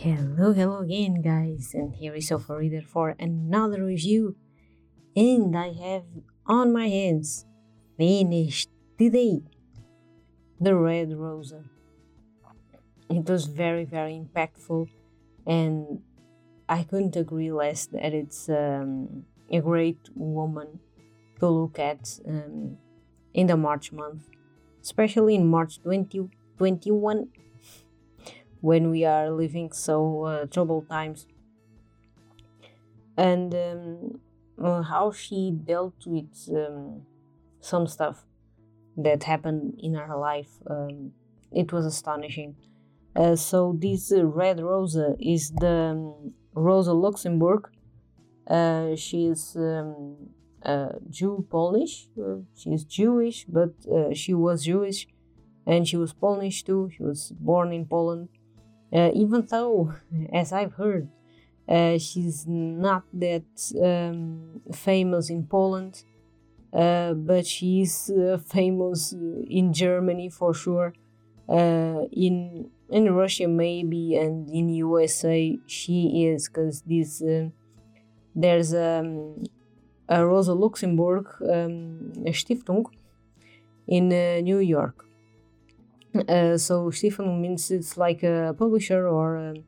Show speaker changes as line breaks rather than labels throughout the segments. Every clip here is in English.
Hello, hello again, guys, and here is Sofa Reader for another review. And I have on my hands finished today the Red Rosa. It was very, very impactful, and I couldn't agree less that it's um, a great woman to look at um, in the March month, especially in March 2021 when we are living so uh, troubled times. And um, uh, how she dealt with um, some stuff that happened in her life, um, it was astonishing. Uh, so this uh, red Rosa is the um, Rosa Luxemburg. Uh, she is um, Jew Polish. Uh, she is Jewish, but uh, she was Jewish, and she was Polish too. She was born in Poland. Uh, even though, as I've heard, she's not that um, famous in Poland, but she's famous in Germany for sure. in in Russia maybe and in USA she is because this uh, there's um, a Rosa Luxemburg um, Stiftung in uh, New York. Uh, so Stiftung means it's like a publisher or um,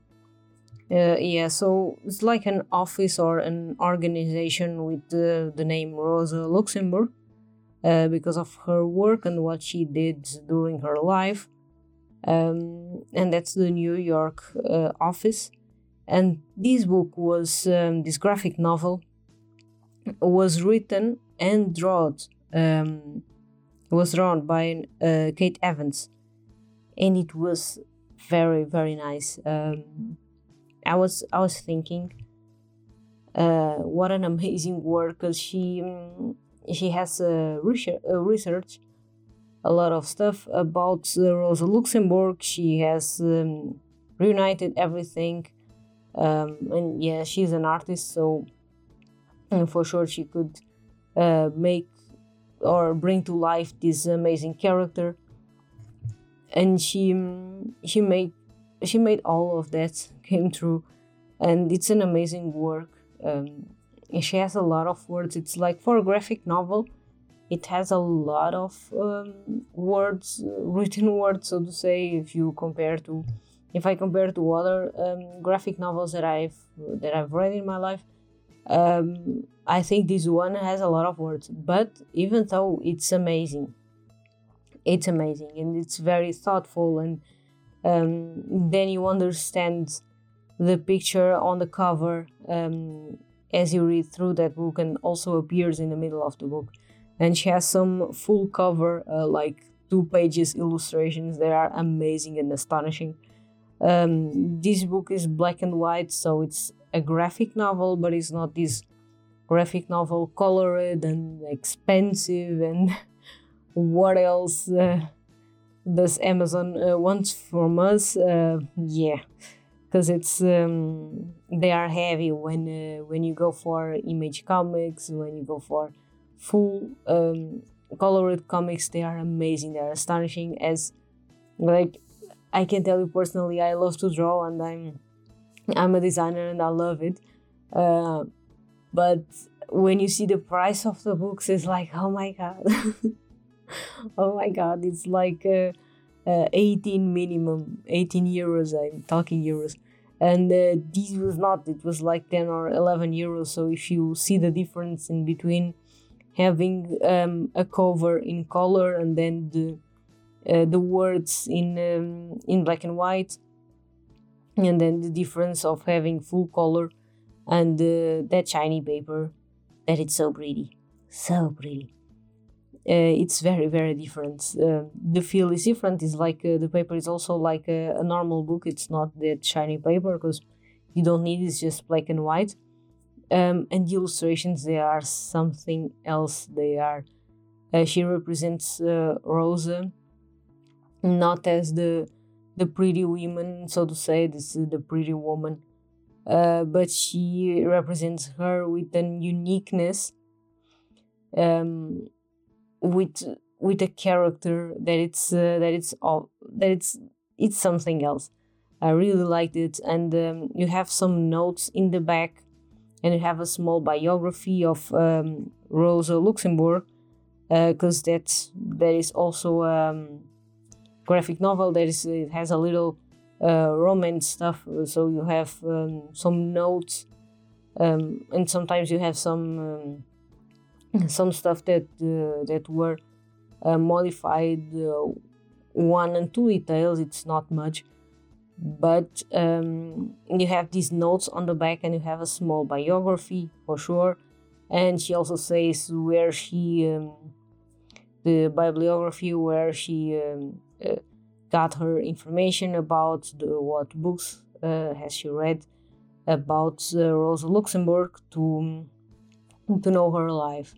uh, yeah, so it's like an office or an organization with the, the name Rosa Luxemburg uh, because of her work and what she did during her life um, and that's the New York uh, office. And this book was um, this graphic novel was written and drawn um, was drawn by uh, Kate Evans, and it was very very nice. Um, I was I was thinking, uh, what an amazing work because she um, she has a research, a research a lot of stuff about uh, Rosa Luxemburg. She has um, reunited everything, um, and yeah, she's an artist, so for sure she could uh, make or bring to life this amazing character. And she she made she made all of that came true, and it's an amazing work. Um, she has a lot of words. It's like for a graphic novel it has a lot of um, words written words so to say if you compare to if i compare to other um, graphic novels that i've that i've read in my life um, i think this one has a lot of words but even though it's amazing it's amazing and it's very thoughtful and um, then you understand the picture on the cover um, as you read through that book and also appears in the middle of the book. And she has some full cover uh, like two pages illustrations they are amazing and astonishing. Um, this book is black and white so it's a graphic novel but it's not this graphic novel colored and expensive and what else uh, does amazon uh, wants from us? Uh, yeah because it's um, they are heavy when uh, when you go for image comics when you go for full um, colored comics they are amazing they are astonishing. As like i can tell you personally i love to draw and i'm i'm a designer and i love it. Uh, but when you see the price of the books it's like oh my god oh my god it's like uh, uh, 18 minimum 18 euros i'm talking euros. And uh, this was not it was like 10 or 11 euros. So if you see the difference in between having um, a cover in color and then the uh, the words in um, in black and white and then the difference of having full color and uh, that shiny paper that it's so pretty so pretty it's very very different. Uh, the feel is different. It's like uh, the paper is also like a, a normal book. It's not that shiny paper because you don't need it's just black and white. Um, and the illustrations they are something else. They are uh, she represents uh, rosa not as the the pretty woman so to say. This is the pretty woman. Uh, but she represents her with an uniqueness. Um, with with a character that it's uh, that it's all that it's it's something else I really liked it, and um, you have some notes in the back, and you have a small biography of um, Rosa Luxemburg, because uh, that's that is also a um, graphic novel. That is it has a little uh, romance stuff, so you have um, some notes, um, and sometimes you have some some stuff that uh, that were uh, modified uh, one and two details. It's not much, but um, you have these notes on the back, and you have a small biography for sure. And she also says where she um, the bibliography where she um, uh, got her information about the, what books uh, has she read about uh, Rosa Luxemburg to to know her life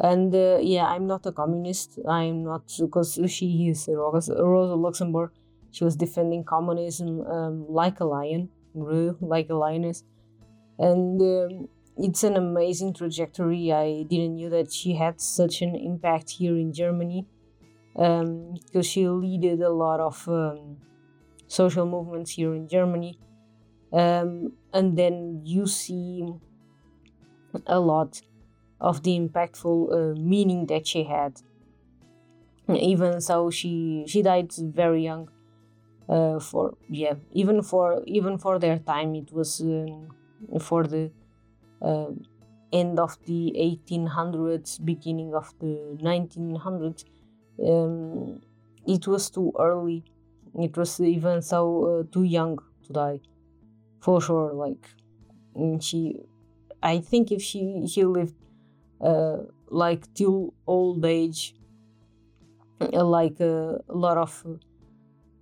and uh, yeah i'm not a communist. I'm not because she is rosa, luxemburg. She was defending communism um, like a lion like a lioness. And um, it's an amazing trajectory. I didn't knew that she had such an impact here in germany um, because she led a lot of um, social movements here in germany. Um, and then you see a lot of the impactful uh, meaning that she had. Even so, she she died very young. Uh, for yeah, even for even for their time, it was um, for the uh, end of the 1800s, beginning of the 1900s. Um, it was too early. It was even so uh, too young to die, for sure. Like she, I think if she she lived like till old age, uh, like uh, a lot of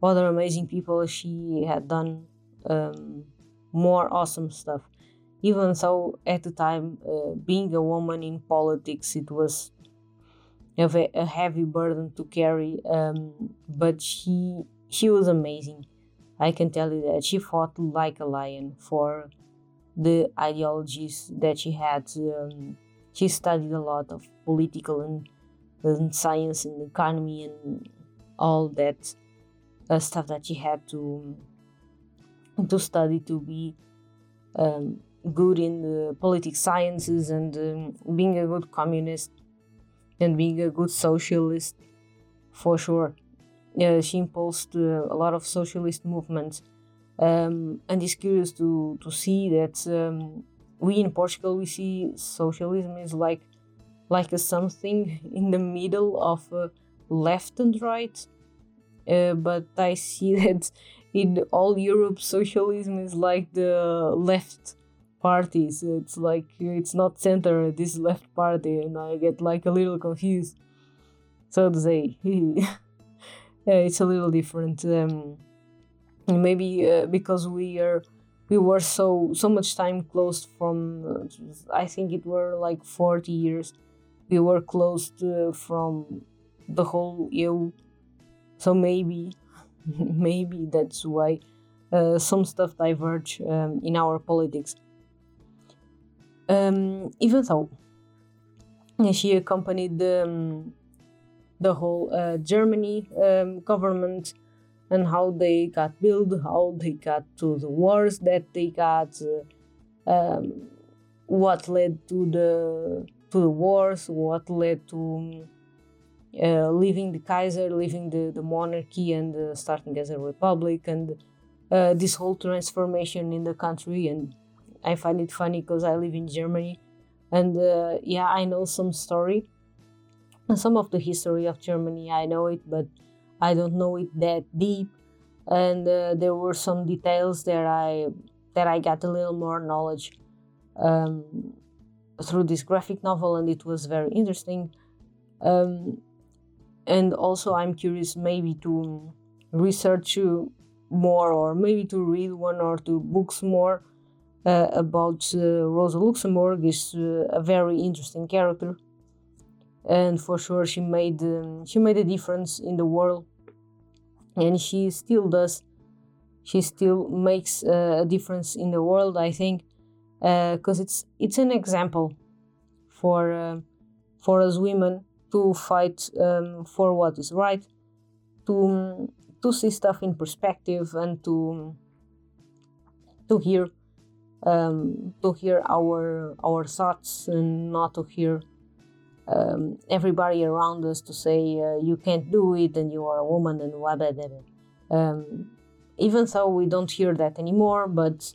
other amazing people. She had done um, more awesome stuff. Even so, at the time, uh, being a woman in politics, it was a, a heavy burden to carry. Um, but she she was amazing. I can tell you that she fought like a lion for the ideologies that she had. Um, she studied a lot of political and, and science and economy and all that uh, stuff that she had to to study to be um, good in the political sciences and um, being a good communist and being a good socialist for sure. Yeah, she impulsed uh, a lot of socialist movements um, and is curious to, to see that um, we in Portugal we see socialism is like like a something in the middle of uh, left and right. Uh, but I see that in all Europe socialism is like the left parties. It's like it's not center this left party, and I get like a little confused. So to say, it's a little different. Um, maybe uh, because we are we were so so much time closed from uh, i think it were like 40 years. We were closed uh, from the whole eu so maybe maybe that's why uh, some stuff diverge um, in our politics. Um, even though she accompanied the, um, the whole uh, germany um, government and how they got built, how they got to the wars that they got, uh, um, what led to the to the wars, what led to uh, leaving the Kaiser, leaving the, the monarchy, and uh, starting as a republic, and uh, this whole transformation in the country. And I find it funny because I live in Germany, and uh, yeah, I know some story, some of the history of Germany. I know it, but I don't know it that deep, and uh, there were some details that I that I got a little more knowledge um, through this graphic novel, and it was very interesting. Um, and also, I'm curious maybe to research more, or maybe to read one or two books more uh, about uh, Rosa Luxemburg. is uh, a very interesting character and for sure she made um, she made a difference in the world. And she still does. She still makes uh, a difference in the world i think because uh, it's it's an example for uh, for us women to fight um, for what is right to to see stuff in perspective and to to hear um, to hear our our thoughts and not to hear um, everybody around us to say uh, you can't do it and you are a woman and whatever. Um, even though we don't hear that anymore, but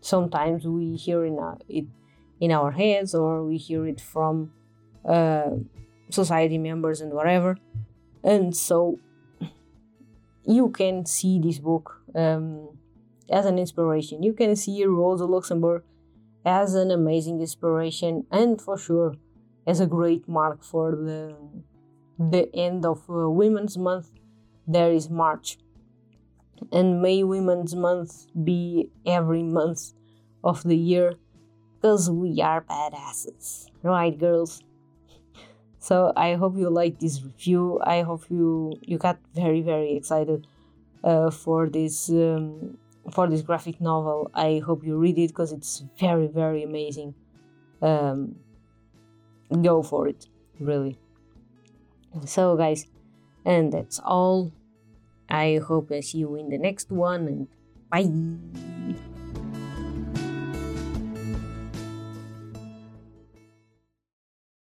sometimes we hear in our, it in our heads or we hear it from uh, society members and whatever. And so you can see this book um, as an inspiration. You can see Rosa Luxemburg as an amazing inspiration and for sure as a great mark for the the end of uh, Women's Month. There is March, and may Women's Month be every month of the year, cause we are badasses, right, girls? So I hope you like this review. I hope you you got very very excited uh, for this um, for this graphic novel. I hope you read it because it's very very amazing. Um, go for it, really. So, guys, and that's all. I hope I see you in the next one, and bye.